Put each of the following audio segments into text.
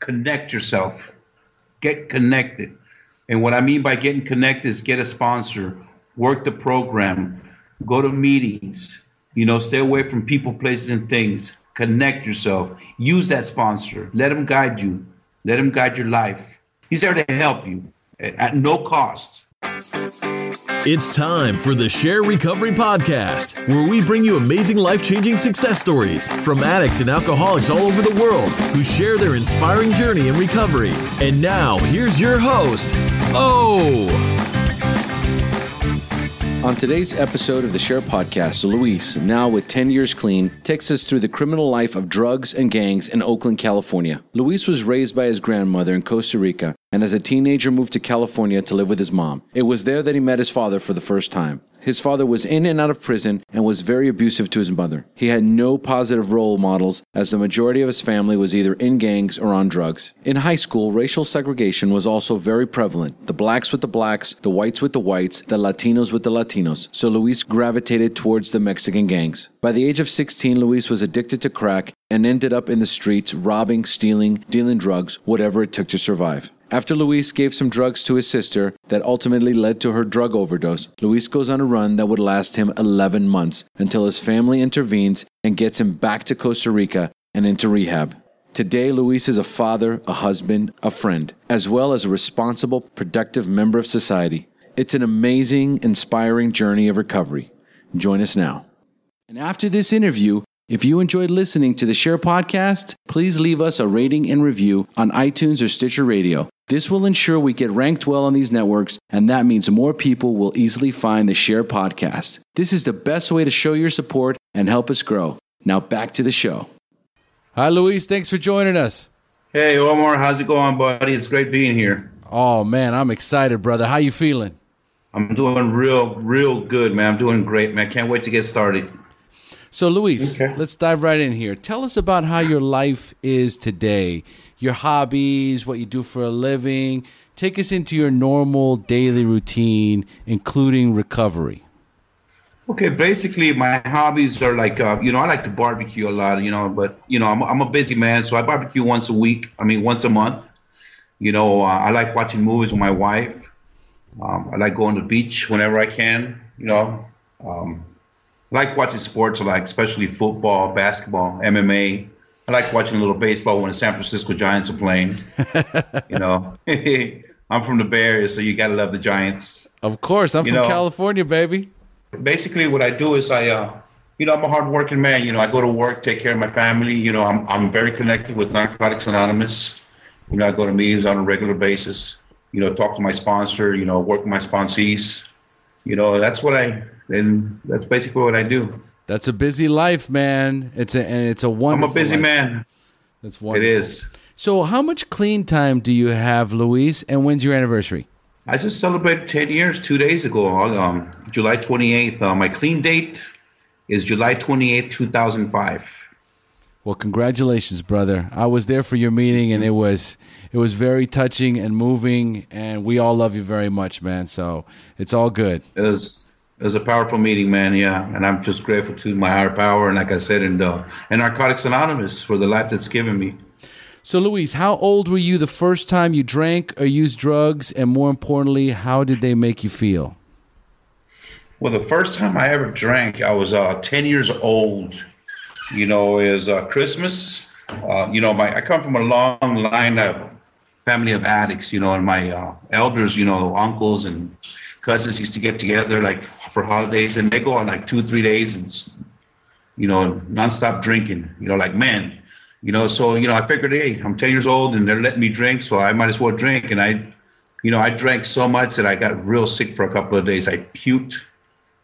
connect yourself. Get connected. And what I mean by getting connected is get a sponsor, work the program, go to meetings, you know, stay away from people, places, and things. Connect yourself. Use that sponsor. Let him guide you. Let him guide your life. He's there to help you at no cost. It's time for the Share Recovery Podcast, where we bring you amazing life changing success stories from addicts and alcoholics all over the world who share their inspiring journey in recovery. And now, here's your host, Oh! On today's episode of the Share Podcast, Luis, now with 10 years clean, takes us through the criminal life of drugs and gangs in Oakland, California. Luis was raised by his grandmother in Costa Rica and as a teenager moved to California to live with his mom. It was there that he met his father for the first time. His father was in and out of prison and was very abusive to his mother. He had no positive role models as the majority of his family was either in gangs or on drugs. In high school, racial segregation was also very prevalent. The blacks with the blacks, the whites with the whites, the Latinos with the Latinos. So Luis gravitated towards the Mexican gangs. By the age of 16, Luis was addicted to crack and ended up in the streets robbing, stealing, dealing drugs, whatever it took to survive. After Luis gave some drugs to his sister that ultimately led to her drug overdose, Luis goes on a run that would last him 11 months until his family intervenes and gets him back to Costa Rica and into rehab. Today, Luis is a father, a husband, a friend, as well as a responsible, productive member of society. It's an amazing, inspiring journey of recovery. Join us now. And after this interview, if you enjoyed listening to the Share podcast, please leave us a rating and review on iTunes or Stitcher Radio. This will ensure we get ranked well on these networks, and that means more people will easily find the Share podcast. This is the best way to show your support and help us grow. Now back to the show. Hi, Luis. Thanks for joining us. Hey, Omar. How's it going, buddy? It's great being here. Oh man, I'm excited, brother. How you feeling? I'm doing real, real good, man. I'm doing great, man. Can't wait to get started. So, Luis, okay. let's dive right in here. Tell us about how your life is today, your hobbies, what you do for a living. Take us into your normal daily routine, including recovery. Okay, basically, my hobbies are like, uh, you know, I like to barbecue a lot, you know, but, you know, I'm, I'm a busy man, so I barbecue once a week, I mean, once a month. You know, uh, I like watching movies with my wife. Um, I like going to the beach whenever I can, you know. Um, like watching sports, like especially football, basketball, MMA. I like watching a little baseball when the San Francisco Giants are playing. you know, I'm from the Bay Area, so you gotta love the Giants. Of course, I'm you from know, California, baby. Basically, what I do is I, uh, you know, I'm a hardworking man. You know, I go to work, take care of my family. You know, I'm I'm very connected with Narcotics Anonymous. You know, I go to meetings on a regular basis. You know, talk to my sponsor. You know, work with my sponsees. You know, that's what I and that's basically what I do. That's a busy life, man. It's a and it's a wonderful. I'm a busy life. man. That's wonderful. It is. So, how much clean time do you have, Luis? And when's your anniversary? I just celebrated 10 years two days ago, um, July 28th. Uh, my clean date is July 28th, 2005. Well, congratulations, brother. I was there for your meeting, and it was it was very touching and moving, and we all love you very much, man. So it's all good. It was it was a powerful meeting, man. Yeah, and I'm just grateful to my higher power, and like I said, and uh, and Narcotics Anonymous for the life that's given me. So, Luis, how old were you the first time you drank or used drugs, and more importantly, how did they make you feel? Well, the first time I ever drank, I was uh, 10 years old. You know, is uh, Christmas. Uh, you know, my I come from a long line of family of addicts. You know, and my uh, elders, you know, uncles and cousins used to get together like for holidays and they go on like two three days and you know nonstop drinking you know like men you know so you know i figured hey i'm 10 years old and they're letting me drink so i might as well drink and i you know i drank so much that i got real sick for a couple of days. I puked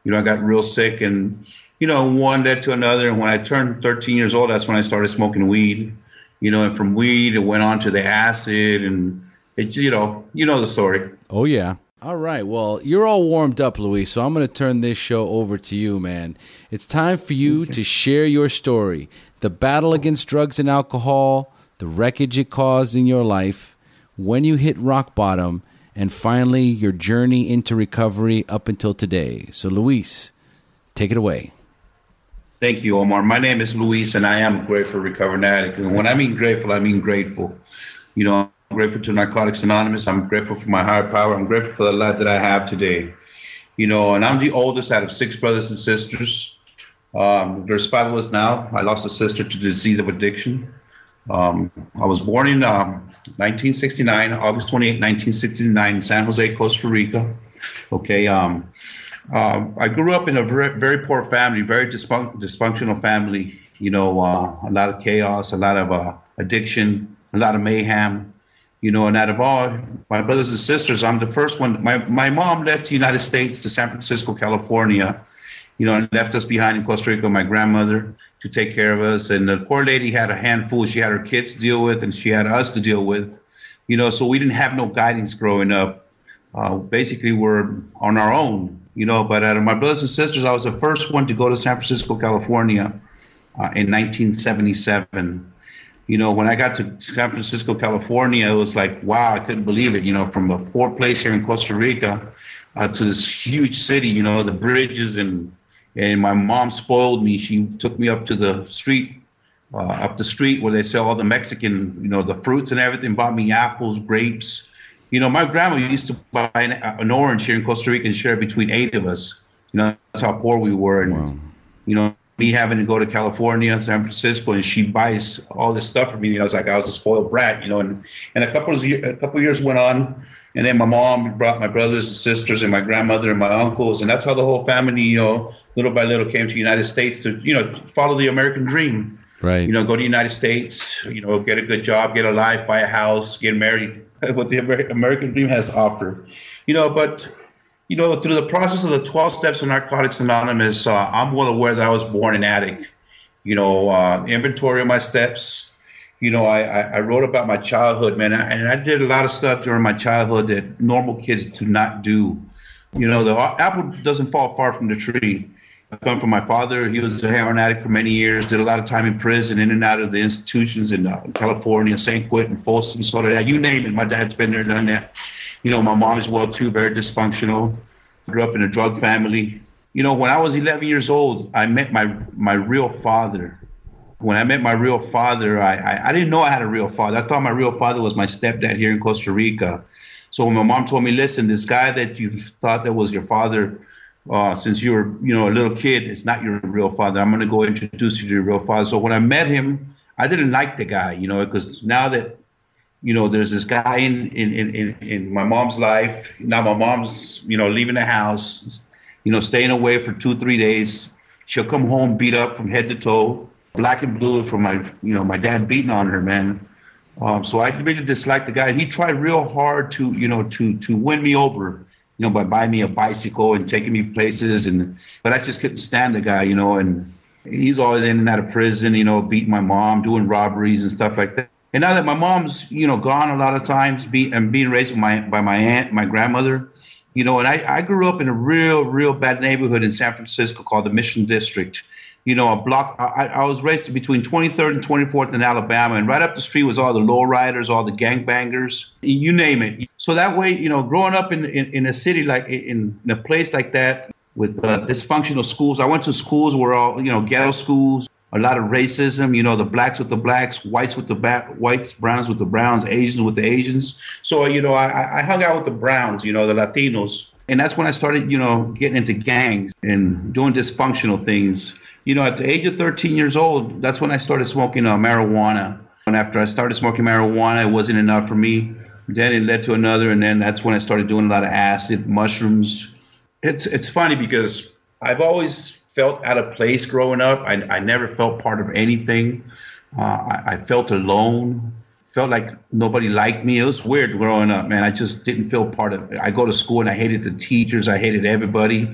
you know i got real sick and you know one led to another and when i turned 13 years old that's when i started smoking weed you know and from weed it went on to the acid and it you know you know the story. Oh yeah all right. Well, you're all warmed up, Luis, so I'm going to turn this show over to you, man. It's time for you okay. to share your story the battle against drugs and alcohol, the wreckage it caused in your life, when you hit rock bottom, and finally your journey into recovery up until today. So, Luis, take it away. Thank you, Omar. My name is Luis, and I am grateful recovered addict. And when I mean grateful, I mean grateful. You know, I'm grateful to Narcotics Anonymous. I'm grateful for my higher power. I'm grateful for the life that I have today. You know, and I'm the oldest out of six brothers and sisters. Um, there's five of us now. I lost a sister to the disease of addiction. Um, I was born in um, 1969, August 28, 1969, in San Jose, Costa Rica. Okay. Um, uh, I grew up in a very, very poor family, very dysfun- dysfunctional family. You know, uh, a lot of chaos, a lot of uh, addiction, a lot of mayhem. You know, and out of all my brothers and sisters, I'm the first one. My my mom left the United States to San Francisco, California. You know, and left us behind in Costa Rica. My grandmother to take care of us. And the poor lady had a handful. She had her kids to deal with, and she had us to deal with. You know, so we didn't have no guidance growing up. Uh, basically, we're on our own. You know, but out of my brothers and sisters, I was the first one to go to San Francisco, California, uh, in 1977. You know, when I got to San Francisco, California, it was like, wow, I couldn't believe it. You know, from a poor place here in Costa Rica uh, to this huge city. You know, the bridges and and my mom spoiled me. She took me up to the street, uh, up the street where they sell all the Mexican, you know, the fruits and everything. Bought me apples, grapes. You know, my grandma used to buy an, an orange here in Costa Rica and share between eight of us. You know, that's how poor we were. And wow. you know, me having to go to California, San Francisco, and she buys all this stuff for me. You know, it's like I was a spoiled brat. You know, and and a couple of a couple of years went on, and then my mom brought my brothers and sisters and my grandmother and my uncles, and that's how the whole family, you know, little by little came to the United States to, you know, follow the American dream. Right. You know, go to the United States, you know, get a good job, get a life, buy a house, get married, what the American dream has offered. You know, but, you know, through the process of the 12 steps of Narcotics Anonymous, uh, I'm well aware that I was born an addict. You know, uh, inventory of my steps. You know, I, I, I wrote about my childhood, man, and I did a lot of stuff during my childhood that normal kids do not do. You know, the apple doesn't fall far from the tree. I come from my father. He was a heroin addict for many years. Did a lot of time in prison, in and out of the institutions in uh, California, San Quentin, Folsom, sort of that. You name it. My dad's been there, done that. You know, my mom as well too. Very dysfunctional. Grew up in a drug family. You know, when I was 11 years old, I met my my real father. When I met my real father, I, I, I didn't know I had a real father. I thought my real father was my stepdad here in Costa Rica. So when my mom told me, "Listen, this guy that you thought that was your father." uh, since you were, you know, a little kid, it's not your real father. I'm going to go introduce you to your real father. So when I met him, I didn't like the guy, you know, because now that, you know, there's this guy in, in, in, in my mom's life. Now my mom's, you know, leaving the house, you know, staying away for two, three days. She'll come home beat up from head to toe, black and blue from my, you know, my dad beating on her, man. Um, so I really disliked the guy. He tried real hard to, you know, to to win me over you know, by buying me a bicycle and taking me places. And but I just couldn't stand the guy, you know. And he's always in and out of prison, you know, beating my mom, doing robberies and stuff like that. And now that my mom's, you know, gone a lot of times, be, and being raised by my by my aunt, my grandmother, you know, and I, I grew up in a real, real bad neighborhood in San Francisco called the Mission District you know, a block. I, I was raised between 23rd and 24th in Alabama, and right up the street was all the lowriders, all the gangbangers, you name it. So that way, you know, growing up in in, in a city like in, in a place like that with uh, dysfunctional schools, I went to schools where all you know ghetto schools, a lot of racism. You know, the blacks with the blacks, whites with the ba- whites, browns with the browns, Asians with the Asians. So you know, I, I hung out with the browns, you know, the Latinos. And that's when I started, you know, getting into gangs and doing dysfunctional things you know, at the age of 13 years old, that's when I started smoking uh, marijuana. And after I started smoking marijuana, it wasn't enough for me. Then it led to another, and then that's when I started doing a lot of acid, mushrooms. It's it's funny because I've always felt out of place growing up. I, I never felt part of anything. Uh, I, I felt alone felt like nobody liked me. It was weird growing up, man. I just didn't feel part of it. I go to school and I hated the teachers. I hated everybody,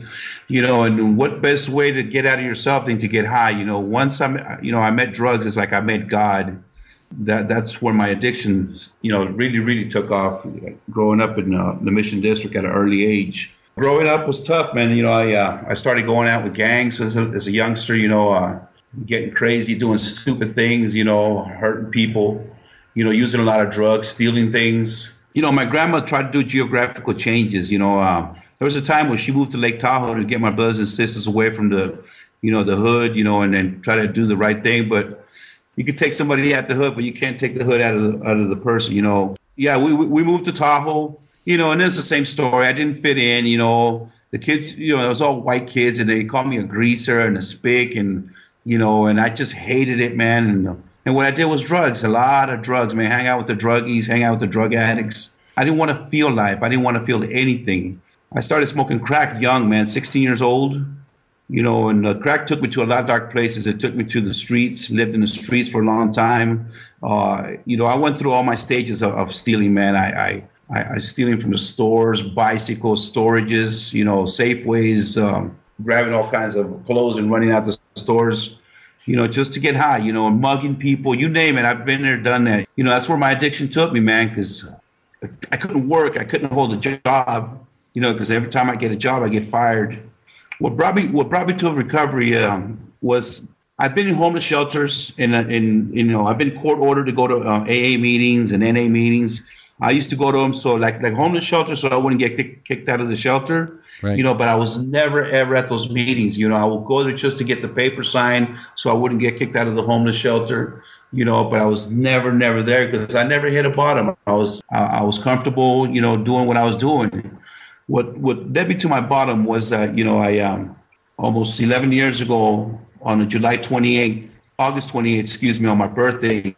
you know. And what best way to get out of yourself than to get high? You know, once I'm, you know, I met drugs. It's like I met God. That that's where my addiction, you know, really really took off. Growing up in uh, the Mission District at an early age. Growing up was tough, man. You know, I uh, I started going out with gangs as a, as a youngster. You know, uh, getting crazy, doing stupid things. You know, hurting people you know, using a lot of drugs, stealing things. You know, my grandma tried to do geographical changes. You know, um, there was a time when she moved to Lake Tahoe to get my brothers and sisters away from the, you know, the hood, you know, and then try to do the right thing. But you can take somebody out the hood, but you can't take the hood out of the, out of the person. You know, yeah, we we moved to Tahoe. You know, and it's the same story. I didn't fit in. You know, the kids. You know, it was all white kids, and they called me a greaser and a spick, and you know, and I just hated it, man. And and what I did was drugs, a lot of drugs, man. Hang out with the druggies, hang out with the drug addicts. I didn't want to feel life. I didn't want to feel anything. I started smoking crack young, man, 16 years old you know, and uh, crack took me to a lot of dark places. It took me to the streets, lived in the streets for a long time. Uh, you know, I went through all my stages of, of stealing, man. I, I, I, I stealing from the stores, bicycles, storages, you know, Safeways, um, grabbing all kinds of clothes and running out the stores, you know, just to get high, you know, and mugging people, you name it. I've been there, done that. You know, that's where my addiction took me, man, because I couldn't work. I couldn't hold a job, you know, because every time I get a job, I get fired what brought me what brought me to recovery um, was I've been in homeless shelters and in you know I've been court ordered to go to uh, AA meetings and NA meetings. I used to go to them so like like homeless shelter, so I wouldn't get kick, kicked out of the shelter. Right. You know, but I was never ever at those meetings. You know, I would go there just to get the paper signed so I wouldn't get kicked out of the homeless shelter. You know, but I was never never there because I never hit a bottom. I was I, I was comfortable. You know, doing what I was doing what what led me to my bottom was that you know I um, almost 11 years ago on July 28th, August 28th, excuse me, on my birthday.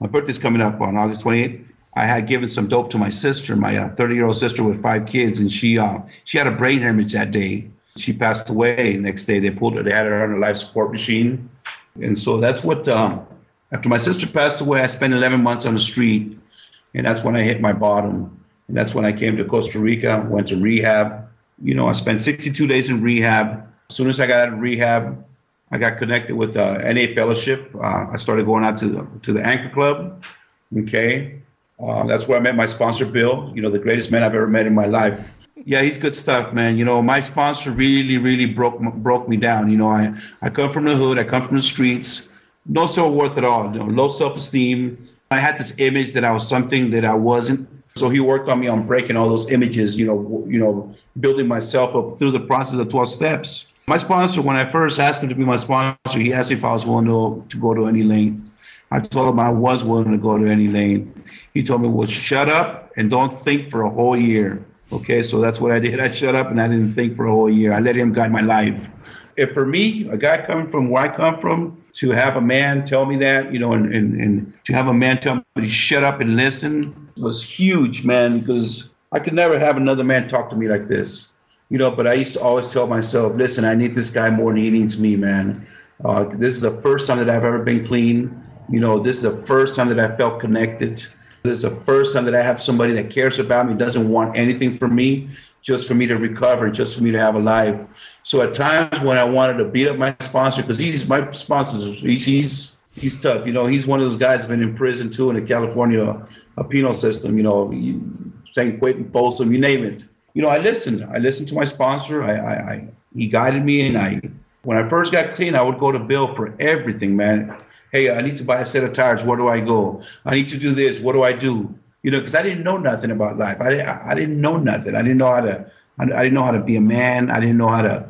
My birthday's coming up on August 28th. I had given some dope to my sister, my 30 uh, year old sister with five kids, and she uh, she had a brain hemorrhage that day. She passed away. Next day, they pulled her. They had her on a life support machine, and so that's what. Um, after my sister passed away, I spent 11 months on the street, and that's when I hit my bottom. And that's when I came to Costa Rica, went to rehab. You know, I spent 62 days in rehab. As soon as I got out of rehab, I got connected with uh, NA Fellowship. Uh, I started going out to the, to the Anchor Club. Okay. Uh, that's where I met my sponsor, Bill, you know, the greatest man I've ever met in my life. Yeah, he's good stuff, man. You know, my sponsor really, really broke broke me down. You know, I, I come from the hood, I come from the streets, no self worth at all, you know, low self esteem. I had this image that I was something that I wasn't. So he worked on me on breaking all those images, you know, you know, building myself up through the process of 12 steps. My sponsor, when I first asked him to be my sponsor, he asked me if I was willing to, to go to any length. I told him I was willing to go to any lane. He told me, well, shut up and don't think for a whole year. Okay, so that's what I did. I shut up and I didn't think for a whole year. I let him guide my life. If for me, a guy coming from where I come from, to have a man tell me that, you know, and, and, and to have a man tell me to shut up and listen was huge, man, because I could never have another man talk to me like this, you know. But I used to always tell myself, listen, I need this guy more than he needs me, man. Uh, this is the first time that I've ever been clean. You know, this is the first time that I felt connected. This is the first time that I have somebody that cares about me, doesn't want anything from me, just for me to recover, just for me to have a life. So at times when I wanted to beat up my sponsor, because he's my sponsor, he's, he's he's tough. You know, he's one of those guys that's been in prison too in the California uh, penal system. You know, San Quentin, Folsom, you name it. You know, I listened. I listened to my sponsor. I, I, I he guided me, and I when I first got clean, I would go to Bill for everything, man. Hey, I need to buy a set of tires. Where do I go? I need to do this. What do I do? You know, because I didn't know nothing about life. I didn't. I didn't know nothing. I didn't know how to. I didn't know how to be a man. I didn't know how to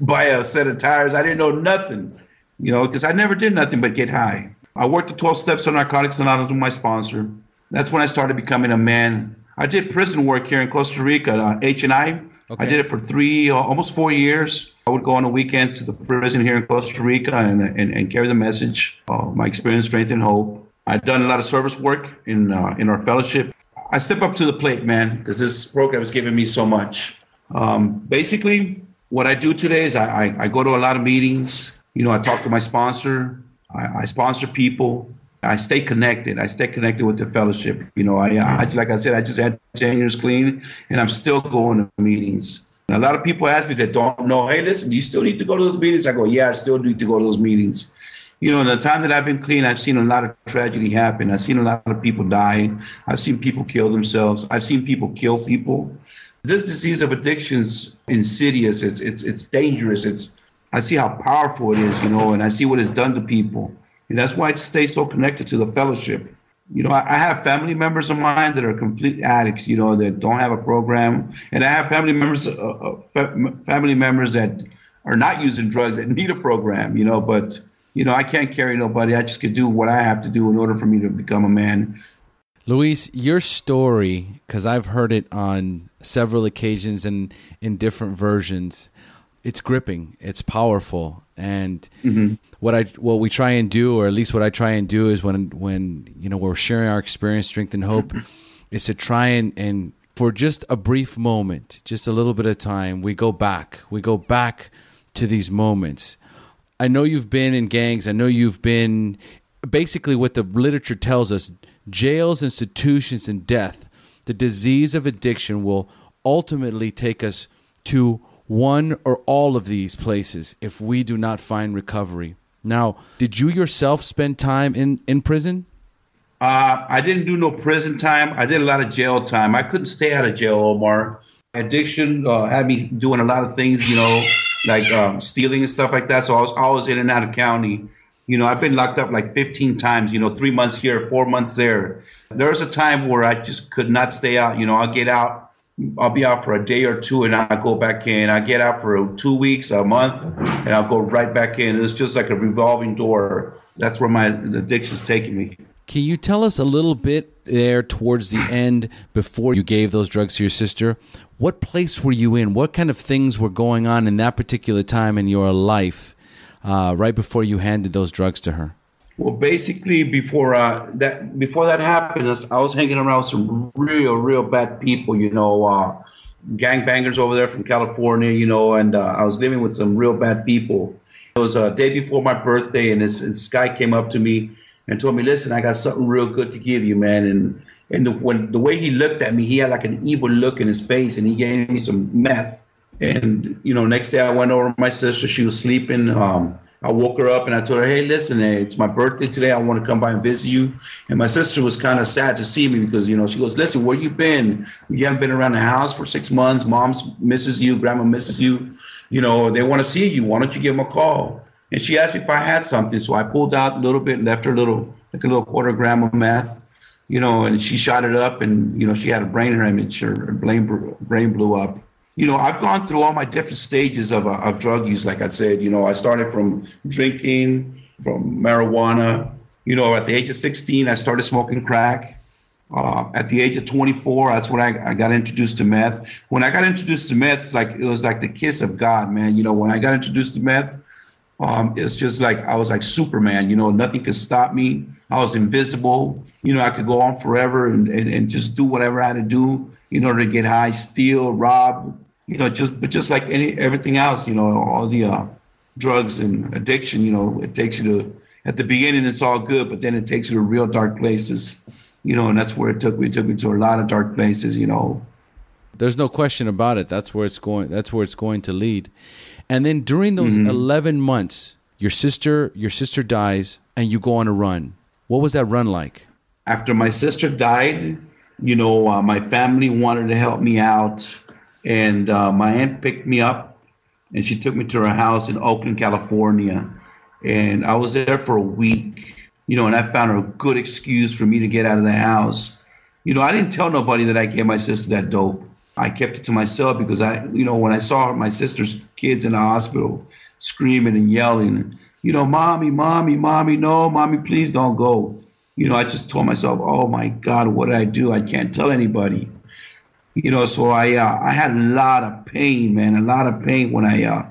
buy a set of tires. I didn't know nothing, you know, because I never did nothing but get high. I worked the 12 steps on Narcotics Anonymous with my sponsor. That's when I started becoming a man. I did prison work here in Costa Rica, uh, H&I. Okay. I did it for three, uh, almost four years. I would go on the weekends to the prison here in Costa Rica and, and, and carry the message of my experience, strength, and hope. I've done a lot of service work in uh, in our fellowship. I step up to the plate, man, because this program has given me so much. Um, basically, what I do today is I, I, I, go to a lot of meetings. You know, I talk to my sponsor. I, I, sponsor people. I stay connected. I stay connected with the fellowship. You know, I, I like I said, I just had 10 years clean, and I'm still going to meetings. A lot of people ask me that don't know, hey, listen, you still need to go to those meetings? I go, yeah, I still need to go to those meetings. You know, in the time that I've been clean, I've seen a lot of tragedy happen. I've seen a lot of people die. I've seen people kill themselves. I've seen people kill people this disease of addiction's insidious. It's it's it's dangerous. It's I see how powerful it is, you know, and I see what it's done to people. And that's why I stay so connected to the fellowship. You know, I, have family members of mine that are complete addicts, you know, that don't have a program, and I have family members, uh, uh family members that are not using drugs that need a program, you know. But you know, I can't carry nobody. I just could do what I have to do in order for me to become a man. Luis, your story, because I've heard it on several occasions and in different versions, it's gripping, it's powerful, and mm-hmm. what I what we try and do, or at least what I try and do, is when when you know we're sharing our experience, strength, and hope, is to try and and for just a brief moment, just a little bit of time, we go back, we go back to these moments. I know you've been in gangs. I know you've been basically what the literature tells us jails, institutions, and death, the disease of addiction will ultimately take us to one or all of these places if we do not find recovery. Now, did you yourself spend time in, in prison? Uh, I didn't do no prison time. I did a lot of jail time. I couldn't stay out of jail, Omar. Addiction uh, had me doing a lot of things, you know, like um, stealing and stuff like that. So I was always in and out of county. You know, I've been locked up like 15 times, you know, three months here, four months there. There was a time where I just could not stay out. You know, I'll get out, I'll be out for a day or two and I'll go back in. I get out for two weeks, a month, and I'll go right back in. It's just like a revolving door. That's where my addiction's taking me. Can you tell us a little bit there towards the end before you gave those drugs to your sister? What place were you in? What kind of things were going on in that particular time in your life? uh, right before you handed those drugs to her? Well, basically, before uh, that before that happened, I was hanging around some real, real bad people. You know, uh, gangbangers over there from California. You know, and uh, I was living with some real bad people. It was a day before my birthday, and this, this guy came up to me and told me, "Listen, I got something real good to give you, man." And and the, when the way he looked at me, he had like an evil look in his face, and he gave me some meth. And you know, next day I went over to my sister. She was sleeping. Um, I woke her up and I told her, "Hey, listen, eh, it's my birthday today. I want to come by and visit you." And my sister was kind of sad to see me because you know she goes, "Listen, where you been? You haven't been around the house for six months. Mom's misses you. Grandma misses you. You know they want to see you. Why don't you give them a call?" And she asked me if I had something, so I pulled out a little bit, left her a little, like a little quarter gram of meth, you know, and she shot it up, and you know she had a brain hemorrhage. Her brain brain blew up you know, I've gone through all my different stages of, uh, of drug use. Like I said, you know, I started from drinking, from marijuana. You know, at the age of 16, I started smoking crack. Uh, at the age of 24, that's when I, I got introduced to meth. When I got introduced to meth, like it was like the kiss of God, man. You know, when I got introduced to meth, um, it's just like I was like Superman. You know, nothing could stop me. I was invisible. You know, I could go on forever and, and, and just do whatever I had to do in order to get high, steal, rob, you know, just but just like any everything else, you know, all the uh, drugs and addiction, you know, it takes you to at the beginning it's all good, but then it takes you to real dark places, you know, and that's where it took me. It took me to a lot of dark places, you know. There's no question about it. That's where it's going. That's where it's going to lead. And then during those mm-hmm. 11 months, your sister your sister dies, and you go on a run. What was that run like? After my sister died, you know, uh, my family wanted to help me out and uh, my aunt picked me up and she took me to her house in Oakland, California. And I was there for a week, you know, and I found her a good excuse for me to get out of the house. You know, I didn't tell nobody that I gave my sister that dope. I kept it to myself because I, you know, when I saw my sister's kids in the hospital screaming and yelling, you know, mommy, mommy, mommy, no, mommy, please don't go. You know, I just told myself, oh my God, what did I do? I can't tell anybody you know, so I uh, I had a lot of pain, man, a lot of pain when I, uh,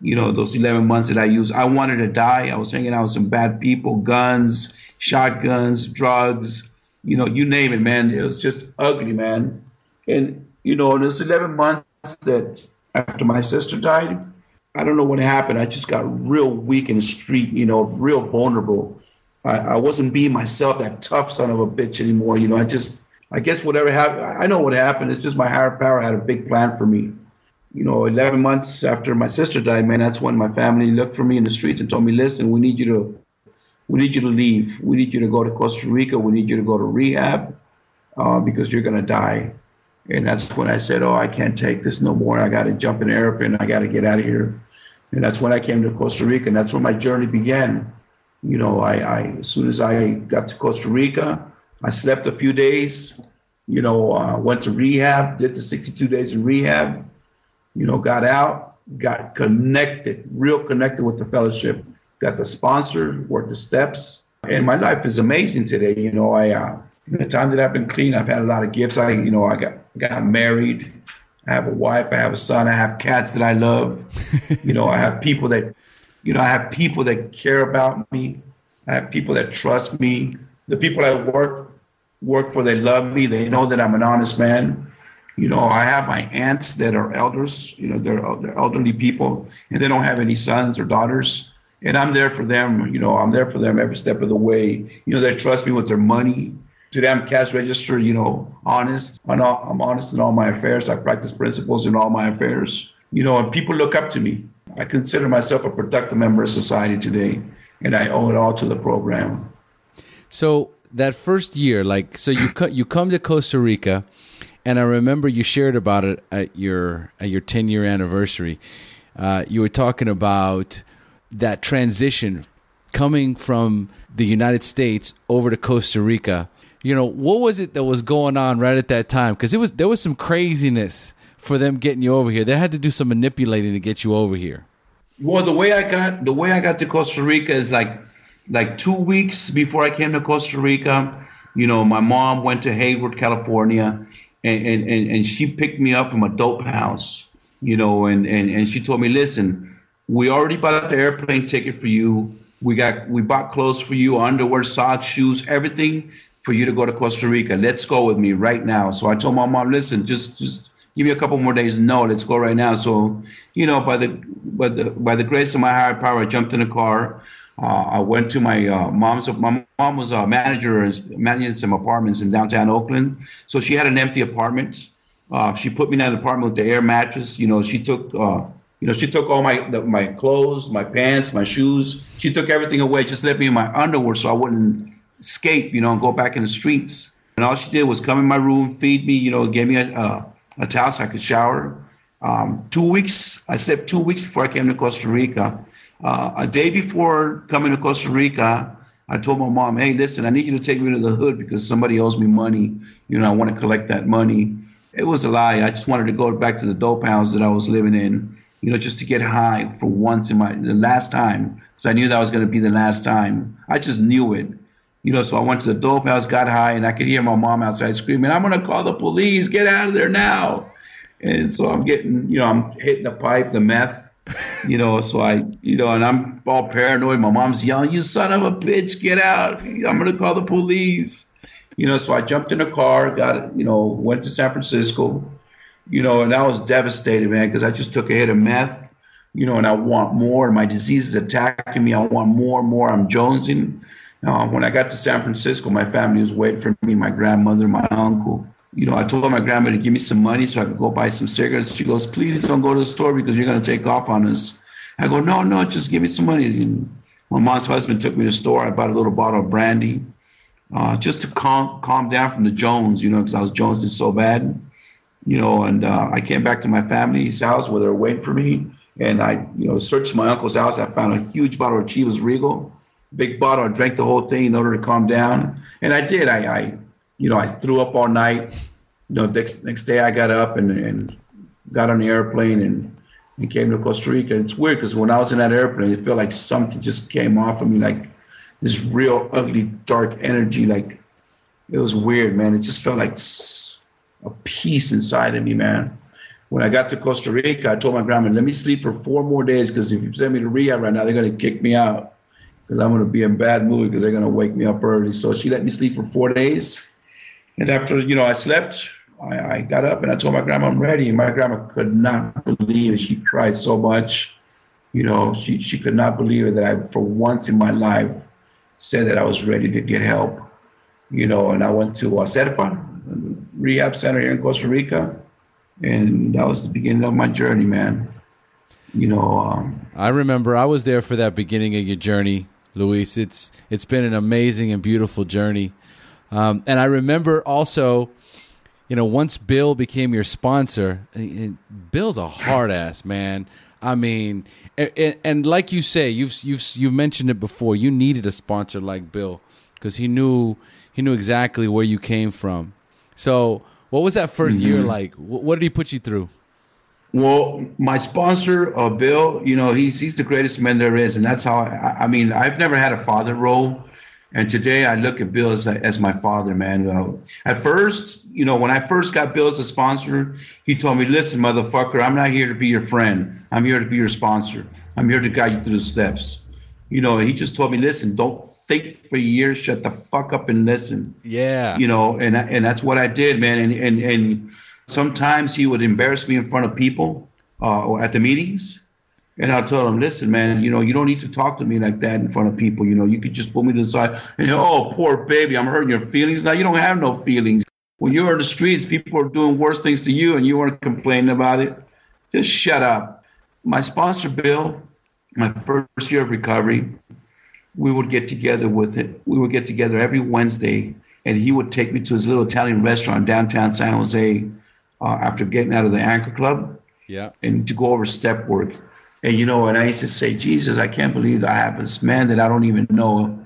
you know, those 11 months that I used. I wanted to die. I was hanging out with some bad people, guns, shotguns, drugs, you know, you name it, man. It was just ugly, man. And you know, those 11 months that after my sister died, I don't know what happened. I just got real weak in the street, you know, real vulnerable. I, I wasn't being myself, that tough son of a bitch anymore. You know, I just I guess whatever happened, I know what happened. It's just my higher power had a big plan for me. You know, 11 months after my sister died, man, that's when my family looked for me in the streets and told me, listen, we need you to, we need you to leave. We need you to go to Costa Rica. We need you to go to rehab uh, because you're going to die. And that's when I said, oh, I can't take this no more. I got to jump in an airplane. I got to get out of here. And that's when I came to Costa Rica. And that's when my journey began. You know, I, I as soon as I got to Costa Rica, I slept a few days, you know, uh, went to rehab, did the 62 days in rehab, you know, got out, got connected, real connected with the fellowship, got the sponsor, worked the steps, and my life is amazing today. You know, I uh, in the time that I've been clean, I've had a lot of gifts. I, you know, I got got married. I have a wife. I have a son. I have cats that I love. you know, I have people that, you know, I have people that care about me. I have people that trust me. The people I work work for, they love me. They know that I'm an honest man. You know, I have my aunts that are elders. You know, they're, they're elderly people, and they don't have any sons or daughters. And I'm there for them. You know, I'm there for them every step of the way. You know, they trust me with their money. Today, I'm cash register. You know, honest. I'm, I'm honest in all my affairs. I practice principles in all my affairs. You know, and people look up to me. I consider myself a productive member of society today, and I owe it all to the program. So that first year, like, so you co- you come to Costa Rica and I remember you shared about it at your at your 10 year anniversary. Uh, you were talking about that transition coming from the United States over to Costa Rica. You know, what was it that was going on right at that time? Because it was there was some craziness for them getting you over here. They had to do some manipulating to get you over here. Well, the way I got the way I got to Costa Rica is like like two weeks before I came to Costa Rica. You know, my mom went to Hayward, California, and, and, and she picked me up from a dope house, you know, and, and, and she told me, listen, we already bought the airplane ticket for you. We got we bought clothes for you, underwear, socks, shoes, everything for you to go to Costa Rica. Let's go with me right now. So I told my mom, listen, just just give me a couple more days. No, let's go right now. So, you know, by the by the by the grace of my higher power, I jumped in a car. Uh, I went to my uh, mom's. My mom was a manager, managing some apartments in downtown Oakland. So she had an empty apartment. Uh, she put me in that apartment with the air mattress. You know, she took, uh, you know, she took all my the, my clothes, my pants, my shoes. She took everything away. Just left me in my underwear so I wouldn't escape. You know, and go back in the streets. And all she did was come in my room, feed me. You know, gave me a, a towel so I could shower. Um, two weeks. I slept two weeks before I came to Costa Rica. Uh, a day before coming to Costa Rica, I told my mom, "Hey, listen, I need you to take me to the hood because somebody owes me money. You know, I want to collect that money." It was a lie. I just wanted to go back to the dope house that I was living in, you know, just to get high for once in my the last time, because I knew that was going to be the last time. I just knew it, you know. So I went to the dope house, got high, and I could hear my mom outside screaming, "I'm going to call the police! Get out of there now!" And so I'm getting, you know, I'm hitting the pipe, the meth you know, so I, you know, and I'm all paranoid. My mom's yelling, "You son of a bitch, get out! I'm gonna call the police." You know, so I jumped in a car, got, you know, went to San Francisco, you know, and I was devastated, man, because I just took a hit of meth, you know, and I want more, and my disease is attacking me. I want more and more. I'm jonesing. Uh, when I got to San Francisco, my family was waiting for me, my grandmother, my uncle you know, I told my grandma to give me some money so I could go buy some cigarettes. She goes, please don't go to the store because you're going to take off on us. I go, no, no, just give me some money. And my mom's husband took me to the store. I bought a little bottle of brandy uh, just to calm, calm down from the Jones, you know, because I was jonesing so bad, you know, and uh, I came back to my family's house where they were waiting for me. And I, you know, searched my uncle's house. I found a huge bottle of Chivas Regal, big bottle. I drank the whole thing in order to calm down. And I did. I, I you know, I threw up all night. You know, next next day I got up and, and got on the airplane and, and came to Costa Rica. It's weird because when I was in that airplane, it felt like something just came off of me, like this real ugly, dark energy. Like it was weird, man. It just felt like a peace inside of me, man. When I got to Costa Rica, I told my grandma, "Let me sleep for four more days because if you send me to rehab right now, they're gonna kick me out because I'm gonna be in bad mood because they're gonna wake me up early." So she let me sleep for four days and after, you know, I slept, I, I, got up and I told my grandma I'm ready. And my grandma could not believe it. She cried so much. You know, she, she could not believe it that I, for once in my life, said that I was ready to get help. You know, and I went to Serpa, rehab center here in Costa Rica. And that was the beginning of my journey, man. You know, um, I remember I was there for that beginning of your journey, Luis. It's it's been an amazing and beautiful journey. Um, and I remember also, you know, once Bill became your sponsor, Bill's a hard ass man. I mean, and, and, like you say, you've you've you've mentioned it before. You needed a sponsor like Bill because he knew he knew exactly where you came from. So, what was that 1st mm-hmm. year like? What, what did he put you through? Well, my sponsor, uh, Bill, you know, he's he's the greatest man there is, and that's how I, I mean, I've never had a father role, and today I look at Bill as, as my father, man. Uh, at first, you know, when I first got Bill as a sponsor, he told me, "Listen, motherfucker, I'm not here to be your friend. I'm here to be your sponsor. I'm here to guide you through the steps." You know, he just told me, "Listen, don't think for years. Shut the fuck up and listen." Yeah. You know, and and that's what I did, man. And and and Sometimes he would embarrass me in front of people uh, at the meetings. And I'll tell him, listen, man, you know, you don't need to talk to me like that in front of people. You know, you could just pull me to the side and, oh, poor baby, I'm hurting your feelings. Now, you don't have no feelings. When you're in the streets, people are doing worse things to you and you weren't complaining about it. Just shut up. My sponsor, Bill, my first year of recovery, we would get together with it. We would get together every Wednesday and he would take me to his little Italian restaurant downtown San Jose uh, after getting out of the Anchor Club. Yeah. And to go over step work. And, you know, and I used to say, Jesus, I can't believe I have this man that I don't even know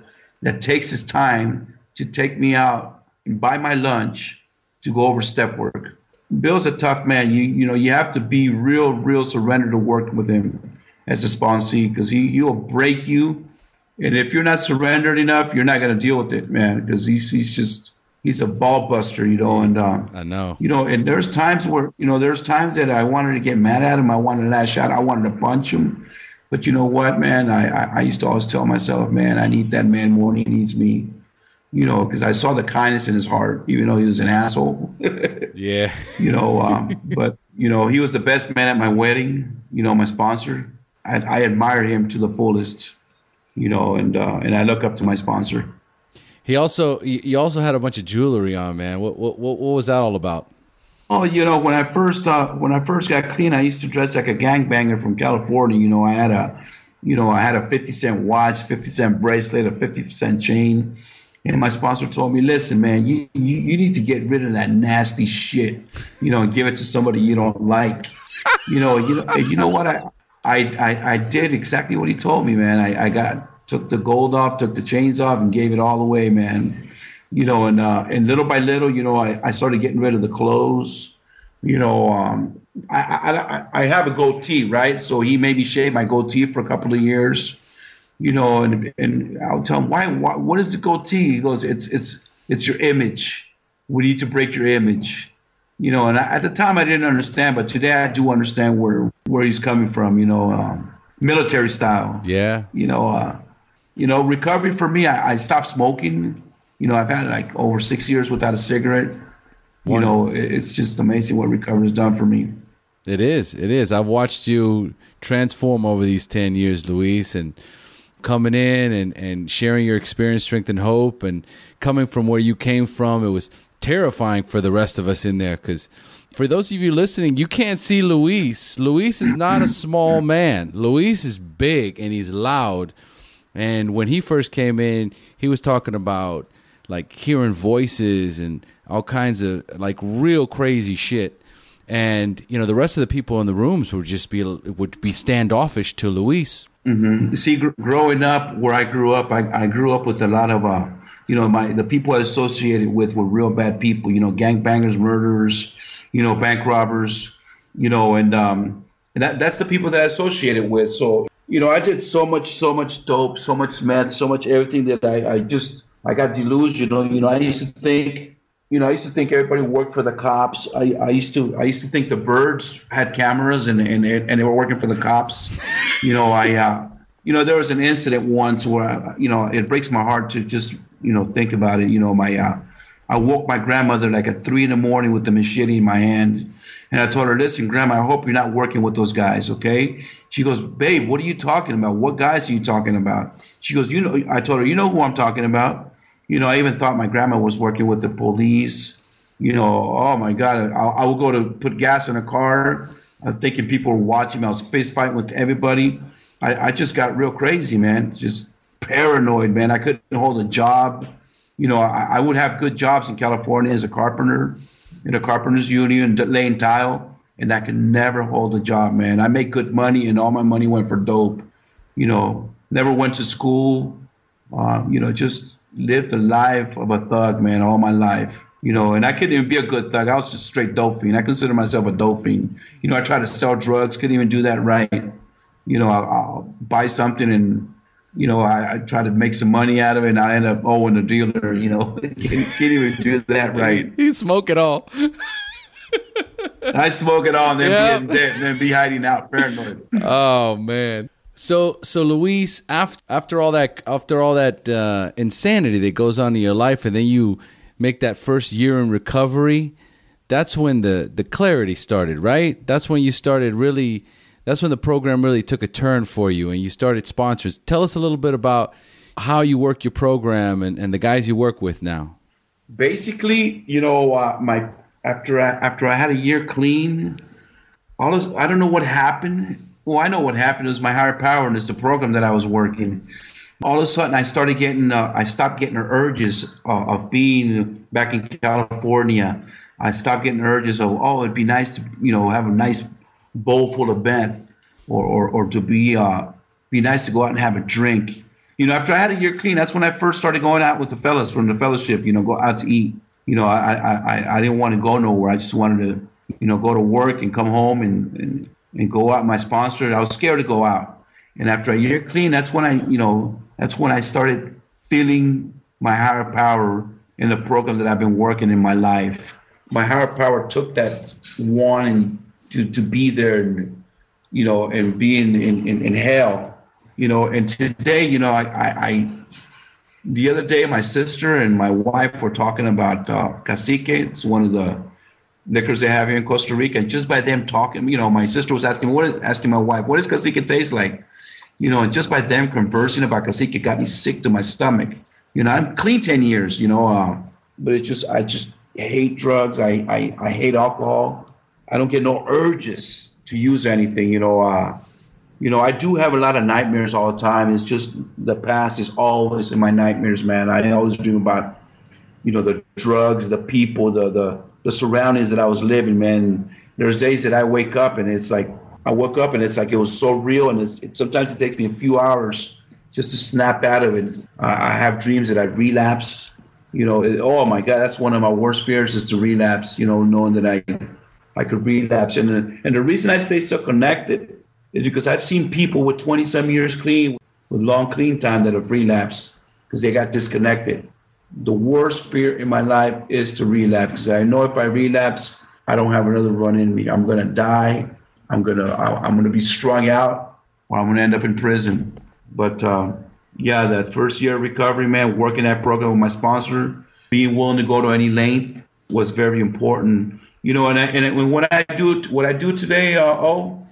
that takes his time to take me out and buy my lunch to go over step work. Bill's a tough man. You you know you have to be real real surrendered to work with him as a sponsee because he he'll break you, and if you're not surrendered enough, you're not going to deal with it, man. Because he's he's just he's a ball buster, you know. And uh, I know, you know, and there's times where you know there's times that I wanted to get mad at him. I wanted to lash out. I wanted to punch him. But you know what, man? I, I, I used to always tell myself, man, I need that man more than he needs me. You know, because I saw the kindness in his heart, even though he was an asshole. yeah. you know, um, but you know, he was the best man at my wedding. You know, my sponsor. I, I admire him to the fullest. You know, and uh, and I look up to my sponsor. He also you also had a bunch of jewelry on, man. What what what, was that all about? Oh, you know, when I first uh, when I first got clean, I used to dress like a gangbanger from California. You know, I had a, you know, I had a fifty cent watch, fifty cent bracelet, a fifty cent chain, and my sponsor told me, "Listen, man, you, you you need to get rid of that nasty shit, you know, give it to somebody you don't like." you know, you know, you know what I. I, I, I did exactly what he told me, man. I, I got took the gold off, took the chains off, and gave it all away, man. You know, and uh, and little by little, you know, I, I started getting rid of the clothes. You know, um, I, I I have a goatee, right? So he made me shave my goatee for a couple of years. You know, and and I'll tell him why, why what is the goatee? He goes, it's it's it's your image. We need to break your image. You know, and I, at the time I didn't understand, but today I do understand where where he's coming from. You know, um, military style. Yeah. You know, uh, you know, recovery for me, I, I, stopped smoking. You know, I've had like over six years without a cigarette. You know, it's just amazing what recovery has done for me. It is. It is. I've watched you transform over these 10 years, Luis, and coming in and, and sharing your experience, strength, and hope, and coming from where you came from. It was terrifying for the rest of us in there because for those of you listening, you can't see Luis. Luis is not a small man. Luis is big and he's loud and when he first came in, he was talking about like hearing voices and all kinds of like real crazy shit. And you know, the rest of the people in the rooms would just be would be standoffish to Luis. Mm-hmm. See, gr- growing up where I grew up, I, I grew up with a lot of uh, you know, my the people I associated with were real bad people. You know, gangbangers, murderers, you know, bank robbers, you know, and um, and that, that's the people that I associated with. So you know, I did so much, so much dope, so much meth, so much everything that I, I just, I got delusional. You know, You know, I used to think, you know, I used to think everybody worked for the cops. I, I used to, I used to think the birds had cameras and and and they were working for the cops. You know, I, uh, you know, there was an incident once where, I, you know, it breaks my heart to just, you know, think about it. You know, my, uh, I woke my grandmother like at three in the morning with the machete in my hand and I told her, listen, Grandma, I hope you're not working with those guys, okay? She goes, babe, what are you talking about? What guys are you talking about? She goes, you know, I told her, you know who I'm talking about. You know, I even thought my grandma was working with the police. You know, oh my God, I, I would go to put gas in a car, I'm uh, thinking people were watching me. I was face fighting with everybody. I, I just got real crazy, man. Just paranoid, man. I couldn't hold a job. You know, I, I would have good jobs in California as a carpenter in a carpenters union laying tile, and I could never hold a job, man. I make good money, and all my money went for dope. You know, never went to school. Uh, you know, just lived the life of a thug, man, all my life. You know, and I couldn't even be a good thug. I was just straight dope fiend. I consider myself a dope fiend. You know, I tried to sell drugs, couldn't even do that right. You know, I'll, I'll buy something and you know, I, I, try to make some money out of it, and I end up owing the dealer. You know, can't, can't even do that right. You smoke it all. I smoke it all, and then, yep. be, then be hiding out paranoid. Oh man. So so Luis, after after all that after all that uh, insanity that goes on in your life, and then you make that first year in recovery, that's when the the clarity started, right? That's when you started really. That's when the program really took a turn for you, and you started sponsors. Tell us a little bit about how you work your program and, and the guys you work with now. Basically, you know, uh, my after I, after I had a year clean, all this, I don't know what happened. Well, I know what happened. It was my higher power, and it's the program that I was working. All of a sudden, I started getting, uh, I stopped getting urges uh, of being back in California. I stopped getting urges of, oh, it'd be nice to, you know, have a nice bowl full of meth, or, or, or to be, uh, be nice to go out and have a drink. You know, after I had a year clean, that's when I first started going out with the fellas from the fellowship. You know, go out to eat you know, I, I, I didn't want to go nowhere. I just wanted to, you know, go to work and come home and, and, and go out. My sponsor, I was scared to go out. And after a year clean, that's when I, you know, that's when I started feeling my higher power in the program that I've been working in my life. My higher power took that wanting to, to be there and, you know, and be in, in, in hell, you know, and today, you know, I, I, I the other day, my sister and my wife were talking about uh, cacique. It's one of the liquors they have here in Costa Rica. And just by them talking, you know, my sister was asking, what is, asking my wife, what does cacique taste like? You know, and just by them conversing about cacique, got me sick to my stomach. You know, I'm clean 10 years, you know, uh, but it's just, I just hate drugs. I, I, I hate alcohol. I don't get no urges to use anything, you know. Uh, you know, I do have a lot of nightmares all the time. It's just the past is always in my nightmares, man. I always dream about, you know, the drugs, the people, the the the surroundings that I was living, man. There's days that I wake up and it's like I woke up and it's like it was so real, and it's, it, sometimes it takes me a few hours just to snap out of it. I, I have dreams that I relapse. You know, it, oh my God, that's one of my worst fears is to relapse. You know, knowing that I I could relapse, and and the reason I stay so connected is because I've seen people with 20 some years clean, with long clean time that have relapsed because they got disconnected. The worst fear in my life is to relapse because I know if I relapse, I don't have another run in me. I'm gonna die. I'm gonna I'm gonna be strung out, or I'm gonna end up in prison. But um, yeah, that first year of recovery, man, working that program with my sponsor, being willing to go to any length was very important. You know, and I, and when I do what I do today, uh, oh,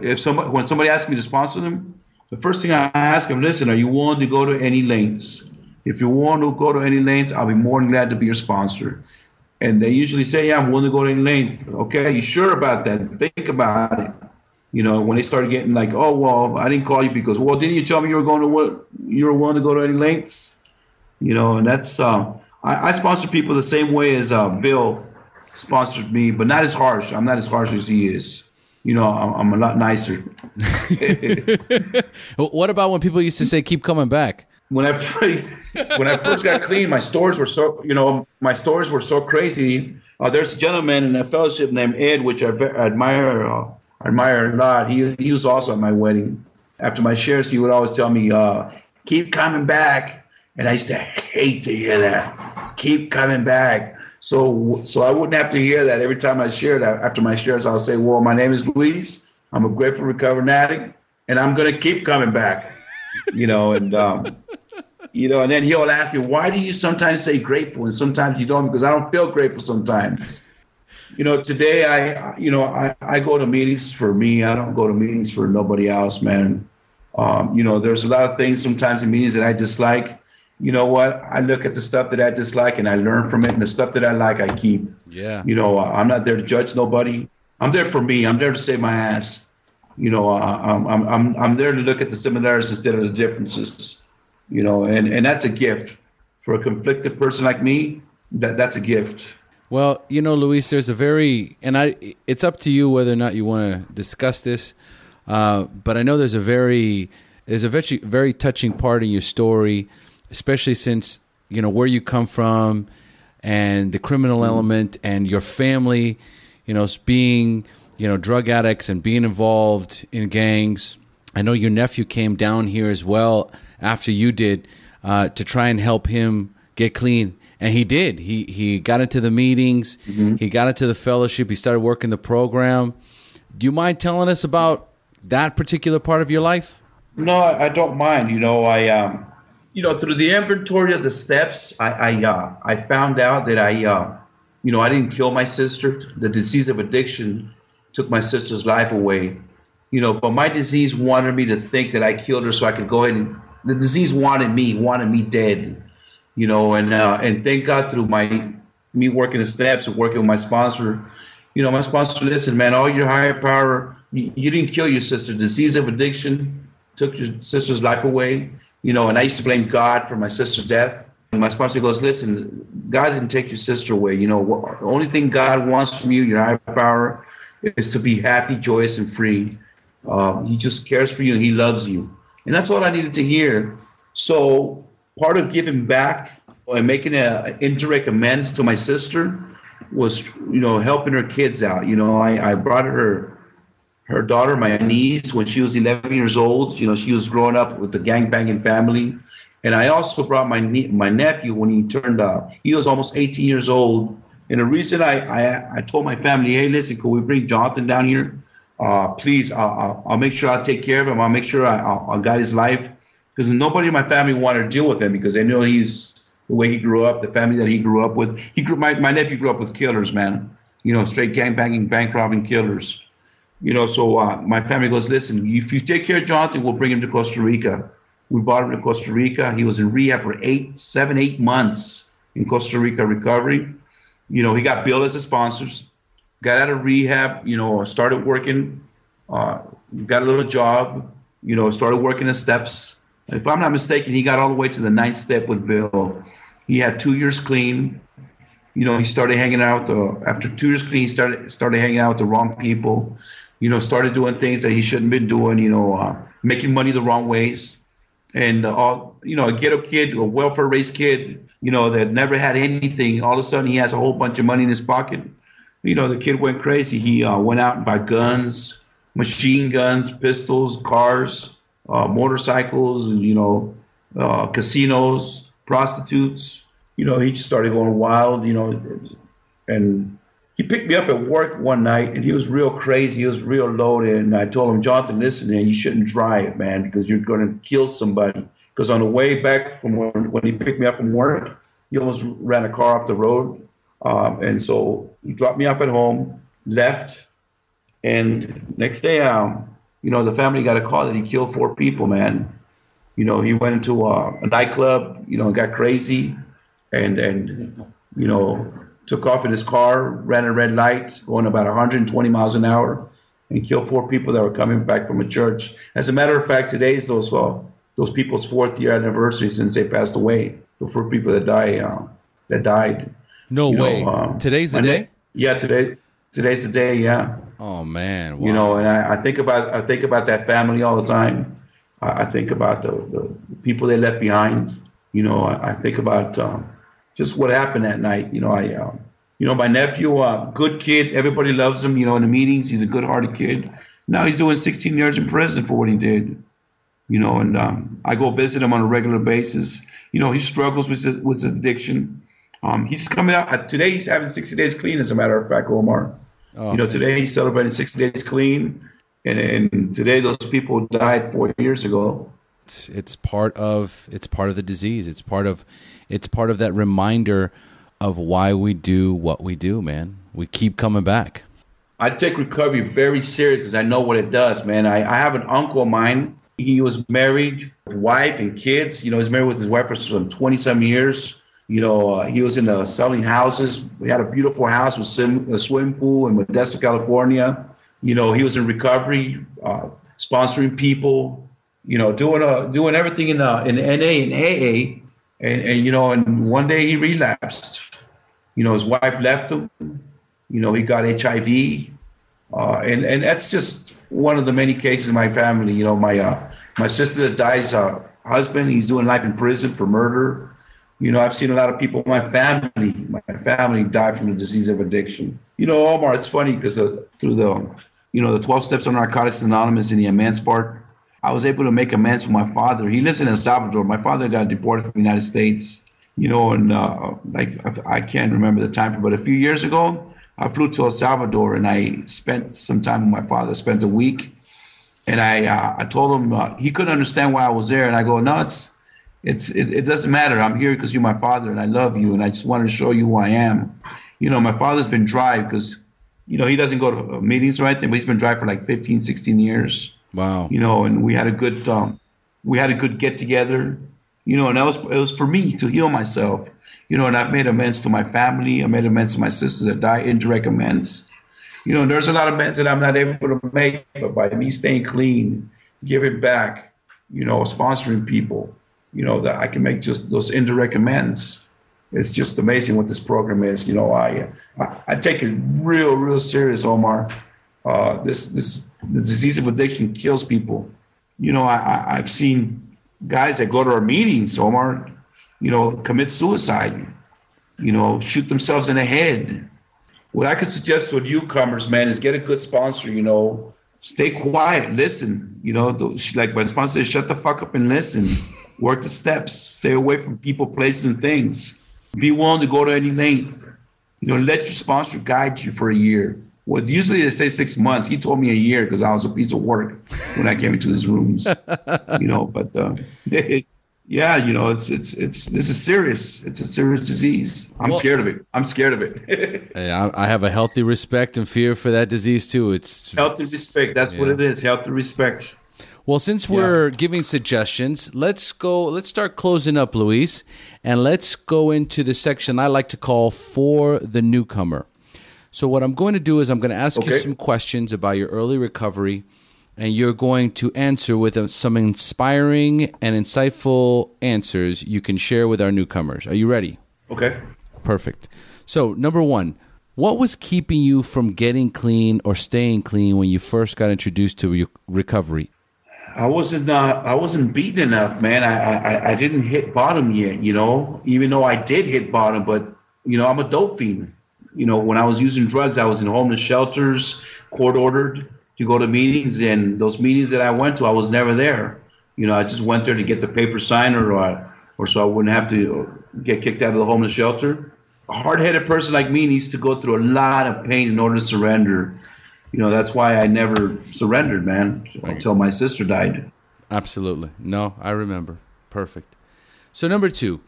if somebody when somebody asks me to sponsor them, the first thing I ask them, listen, are you willing to go to any lengths? If you want to go to any lengths, I'll be more than glad to be your sponsor. And they usually say, yeah, I'm willing to go to any length. Okay, you sure about that? Think about it. You know, when they started getting like, oh well, I didn't call you because well, didn't you tell me you were going to what you were willing to go to any lengths? You know, and that's uh, I, I sponsor people the same way as uh, Bill sponsored me, but not as harsh. I'm not as harsh as he is you know, I'm, I'm a lot nicer. what about when people used to say, "Keep coming back"? When I when I first got clean, my stores were so you know my stores were so crazy. Uh, there's a gentleman in a fellowship named Ed, which I admire uh, admire a lot. He he was also at my wedding. After my shares, he would always tell me, uh, "Keep coming back," and I used to hate to hear that. Keep coming back so, so I wouldn't have to hear that every time I share that. After my shares, I'll say, "Well, my name is Luis. I'm a grateful recovering addict, and I'm going to keep coming back." You know, and um, you know, and then he'll ask me, "Why do you sometimes say grateful and sometimes you don't?" Because I don't feel grateful sometimes. You know, today I, you know, I, I go to meetings for me. I don't go to meetings for nobody else, man. Um, you know, there's a lot of things sometimes in meetings that I dislike you know what? I look at the stuff that I dislike and I learn from it, and the stuff that I like, I keep. Yeah. You know, I'm not there to judge nobody. I'm there for me. I'm there to save my ass. You know, uh, I'm, I'm, I'm, I'm there to look at the similarities instead of the differences. You know, and, and that's a gift for a conflicted person like me. That that's a gift. Well, you know, Luis, there's a very, and I, it's up to you whether or not you want to discuss this. Uh, but I know there's a very, there's a very, very touching part in your story especially since you know where you come from and the criminal element and your family, you know, being you know drug addicts and being involved in gangs. I know your nephew came down here as well after you did uh, to try and help him get clean and he did. He he got into the meetings. Mm-hmm. He got into the fellowship. He started working the program. Do you mind telling us about that particular part of your life? No, I don't mind. You know, I um, you know, through the inventory of the steps, I I uh, I found out that I uh, you know, I didn't kill my sister. The disease of addiction took my sister's life away. You know, but my disease wanted me to think that I killed her so I could go ahead and the disease wanted me, wanted me dead you know, and uh, and thank God through my me working the steps and working with my sponsor, you know, my sponsor, listen, man, all your higher power, you, you didn't kill your sister. Disease of addiction took your sister's life away, you know, and I used to blame God for my sister's death. And my sponsor goes, listen, God didn't take your sister away. You know, the only thing God wants from you, your higher power, is to be happy, joyous, and free. Um, he just cares for you and he loves you. And that's all I needed to hear. So part of giving back and making an indirect amends to my sister was, you know, helping her kids out. You know, I, I brought her her daughter, my niece, when she was 11 years old. You know, she was growing up with the gang banging family. And I also brought my my nephew when he turned uh, he was almost 18 years old. And the reason I, I, I told my family, hey, listen, could we bring Jonathan down here? Uh, please, I'll, I'll, I'll, make sure I'll take care of him. I'll make sure I, will I'll guide his life because nobody in my family wanted to deal with him because they know he's the way he grew up, the family that he grew up with. He grew my, my nephew grew up with killers, man. You know, straight gang banging, bank robbing killers. You know, so uh, my family goes, listen, if you take care of Jonathan, we'll bring him to Costa Rica. We brought him to Costa Rica. He was in rehab for eight, seven, eight months in Costa Rica recovery. You know, he got billed as a sponsor, got out of rehab, you know, started working, uh, got a little job, you know, started working the steps if I'm not mistaken, he got all the way to the ninth step with Bill. He had two years clean. You know, he started hanging out the after two years clean. He started started hanging out with the wrong people. You know, started doing things that he shouldn't been doing. You know, uh, making money the wrong ways, and uh, all you know, a ghetto kid, a welfare raised kid. You know, that never had anything. All of a sudden, he has a whole bunch of money in his pocket. You know, the kid went crazy. He uh, went out and bought guns, machine guns, pistols, cars uh, motorcycles, you know, uh, casinos, prostitutes. You know, he just started going wild. You know, and he picked me up at work one night, and he was real crazy. He was real loaded, and I told him, Jonathan, listen, man, you shouldn't drive, man, because you're going to kill somebody. Because on the way back from when, when he picked me up from work, he almost ran a car off the road. Um, and so he dropped me off at home, left, and next day, um, you know, the family got a call that he killed four people, man. You know, he went into a, a nightclub, you know, got crazy and, and, you know, took off in his car, ran a red light, going about 120 miles an hour, and killed four people that were coming back from a church. As a matter of fact, today is those uh, those people's fourth year anniversary since they passed away. The four people that died uh, that died. No you way. Know, uh, Today's the day. Yeah, today. Today's the day. Yeah. Oh man, wow. you know, and I, I, think about I think about that family all the time. I, I think about the, the, people they left behind. You know, I, I think about um, just what happened that night. You know, I, um, you know, my nephew, uh, good kid. Everybody loves him. You know, in the meetings, he's a good-hearted kid. Now he's doing 16 years in prison for what he did. You know, and um, I go visit him on a regular basis. You know, he struggles with his, with his addiction. Um, he's coming out today. He's having 60 days clean, as a matter of fact, Omar. Oh, you know, today he's celebrating 60 days clean, and, and today those people died four years ago. It's, it's part of it's part of the disease. It's part of it's part of that reminder of why we do what we do, man. We keep coming back. I take recovery very serious because I know what it does, man. I, I have an uncle of mine. He was married, with wife and kids. You know, he's married with his wife for some 20 some years you know, uh, he was in uh, selling houses. We had a beautiful house with sim, a swimming pool in Modesto, California. You know, he was in recovery, uh, sponsoring people. You know, doing uh, doing everything in uh, in NA and AA, and, and you know, and one day he relapsed. You know, his wife left him. You know, he got HIV, uh, and and that's just one of the many cases in my family. You know, my uh, my sister that dies, uh, husband, he's doing life in prison for murder You know, I've seen a lot of people, my family, my family die from the disease of addiction. You know, Omar, it's funny because through the, you know, the 12 steps of Narcotics Anonymous and the amends part, I was able to make amends with my father. He lives in El Salvador. My father got deported from the United States, you know, and uh, like I can't remember the time, but a few years ago, I flew to El Salvador and I spent some time with my father. Spent a week, and I uh, I told him uh, he couldn't understand why I was there, and I go, no, it's it's it, it doesn't matter. I'm here because you're my father, and I love you, and I just wanted to show you who I am. You know, my father's been dry because, you know, he doesn't go to meetings or anything, but he's been dry for like 15, 16 years. Wow. You know, and we had a good um, we had a good get together. You know, and that was it was for me to heal myself you know, and I've made amends to my family. I made amends to my sister that died, indirect amends. You know, there's a lot of amends that I'm not able to make, but by me staying clean, giving back, you know, sponsoring people, you know, that I can make just those indirect amends. It's just amazing what this program is. You know, I I, I take it real, real serious, Omar. Uh, this this the disease of addiction kills people. You know, I, I've seen guys that go to our meetings, Omar, you know, commit suicide, you know, shoot themselves in the head. What I could suggest to newcomers, man, is get a good sponsor, you know, stay quiet, listen, you know, like my sponsor says, shut the fuck up and listen, work the steps, stay away from people, places, and things. Be willing to go to any length. You know, let your sponsor guide you for a year. Well, usually they say six months. He told me a year because I was a piece of work when I came into his rooms. you know, but uh, yeah, you know, it's it's it's this is serious. It's a serious disease. I'm well, scared of it. I'm scared of it. I have a healthy respect and fear for that disease too. It's healthy respect. That's yeah. what it is. Healthy respect. Well, since we're yeah. giving suggestions, let's go. Let's start closing up, Luis, and let's go into the section I like to call for the newcomer. So, what I'm going to do is I'm going to ask okay. you some questions about your early recovery and you're going to answer with some inspiring and insightful answers you can share with our newcomers. Are you ready? Okay. Perfect. So, number one, what was keeping you from getting clean or staying clean when you first got introduced to your recovery? I wasn't uh, I wasn't beaten enough, man. I, I I didn't hit bottom yet, you know. Even though I did hit bottom, but you know I'm a dope fiend. You know, when I was using drugs, I was in homeless shelters, court ordered to go to meetings, and those meetings that I went to, I was never there. You know, I just went there to get the paper signed, or uh, or so I wouldn't have to get kicked out of the homeless shelter. A hard-headed person like me needs to go through a lot of pain in order to surrender. You know, that's why I never surrendered, man, until my sister died. Absolutely. No, I remember. Perfect. So number two,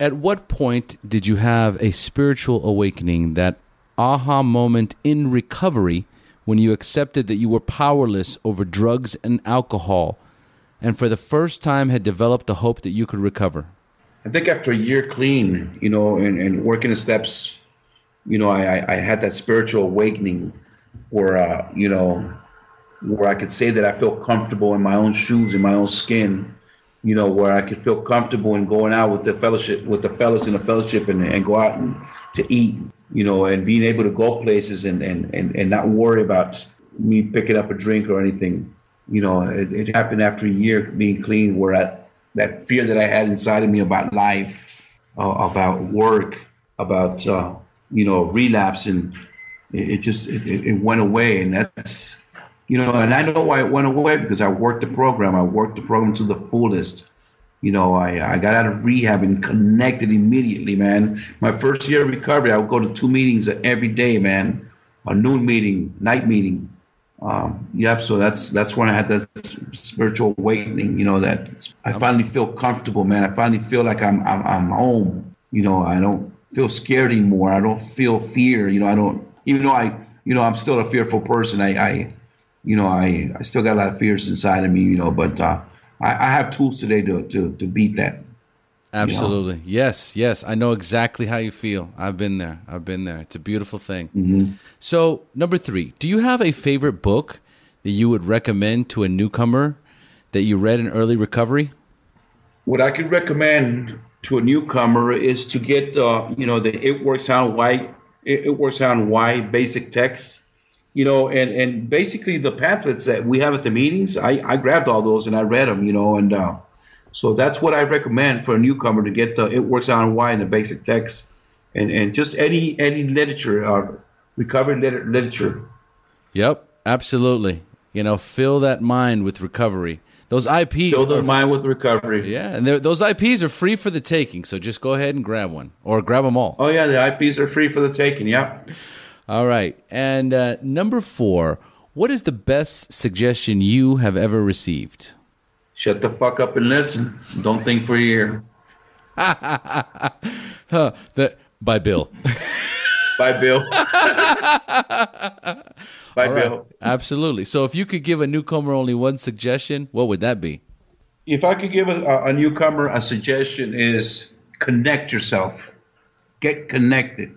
at what point did you have a spiritual awakening, that aha moment in recovery when you accepted that you were powerless over drugs and alcohol and for the first time had developed the hope that you could recover? I think after a year clean, you know, and, and working the steps, you know, I, I had that spiritual awakening where, uh, you know, where I could say that I feel comfortable in my own shoes, in my own skin, you know, where I could feel comfortable in going out with the fellowship, with the fellows in the fellowship and, and go out and to eat, you know, and being able to go places and, and, and, and not worry about me picking up a drink or anything. You know, it, it happened after a year being clean, where at that fear that I had inside of me about life, uh, about work, about, uh, you know, relapse, and it, it just, it, it went away. And that's, you know, and I know why it went away because I worked the program. I worked the program to the fullest you know, I, I got out of rehab and connected immediately, man. My first year of recovery, I would go to two meetings every day, man. A noon meeting, night meeting. Um, yep. So that's that's when I had that spiritual awakening. You know that I finally feel comfortable, man. I finally feel like I'm I'm, I'm home. You know, I don't feel scared anymore. I don't feel fear. You know, I don't. Even though I, you know, I'm still a fearful person. I, I you know, I I still got a lot of fears inside of me. You know, but uh, I, I have tools today to, to, to beat that. Absolutely. You know? Yes, yes. I know exactly how you feel. I've been there. I've been there. It's a beautiful thing. Mm-hmm. So, number three, do you have a favorite book that you would recommend to a newcomer that you read in early recovery? What I could recommend to a newcomer is to get, uh, you know, the It Works How Why, It, it Works How and Why basic text you know, and and basically the pamphlets that we have at the meetings, I I grabbed all those and I read them, you know, and uh, So that's what I recommend for a newcomer to get the It Works How and Why in the basic text, and and just any any literature, uh, recovery liter- literature. Yep, absolutely. You know, fill that mind with recovery. Those IPs Fill the mind with recovery. Yeah, and those IPs are free for the taking, so just go ahead and grab one or grab them all. Oh yeah, the IPs are free for the taking. Yep. All right. And uh, number four, what is the best suggestion you have ever received? Shut the fuck up and listen. Don't think for a year. Huh, the, by Bill. by Bill. Right. Bill. Absolutely. So if you could give a newcomer only one suggestion, what would that be? If I could give a- a newcomer a suggestion, is connect yourself, get connected,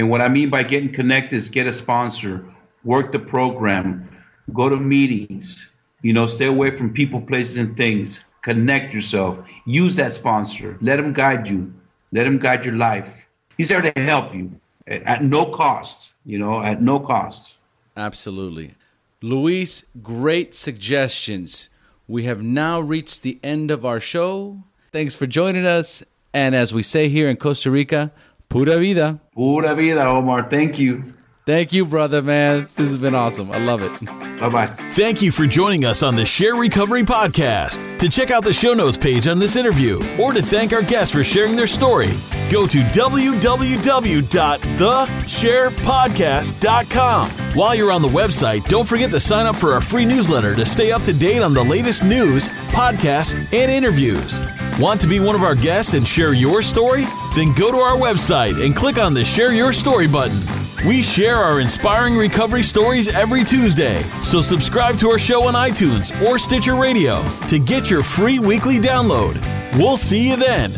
and what I mean by getting connected is get a sponsor, work the program, go to meetings, you know, stay away from people, places, and things. Connect yourself. Use that sponsor. Let him guide you. Let him guide your life. He's there to help you at, at no cost. You know, at no cost. Absolutely. Luis, great suggestions. We have now reached the end of our show. Thanks for joining us. And as we say here in Costa Rica, pura vida. Pura vida, Omar. Thank you. Thank you, brother, man. This has been awesome. I love it. Bye bye. Thank you for joining us on the Share Recovery Podcast. To check out the show notes page on this interview or to thank our guests for sharing their story, go to www.thesharepodcast.com. While you're on the website, don't forget to sign up for our free newsletter to stay up to date on the latest news, podcasts, and interviews. Want to be one of our guests and share your story? Then go to our website and click on the Share Your Story button. We share our inspiring recovery stories every Tuesday, so subscribe to our show on iTunes or Stitcher Radio to get your free weekly download. We'll see you then.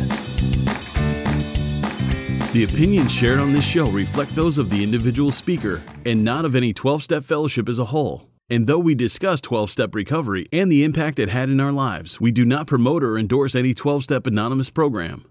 The opinions shared on this show reflect those of the individual speaker and not of any 12 step fellowship as a whole. And though we discuss 12 step recovery and the impact it had in our lives, we do not promote or endorse any 12 step anonymous program.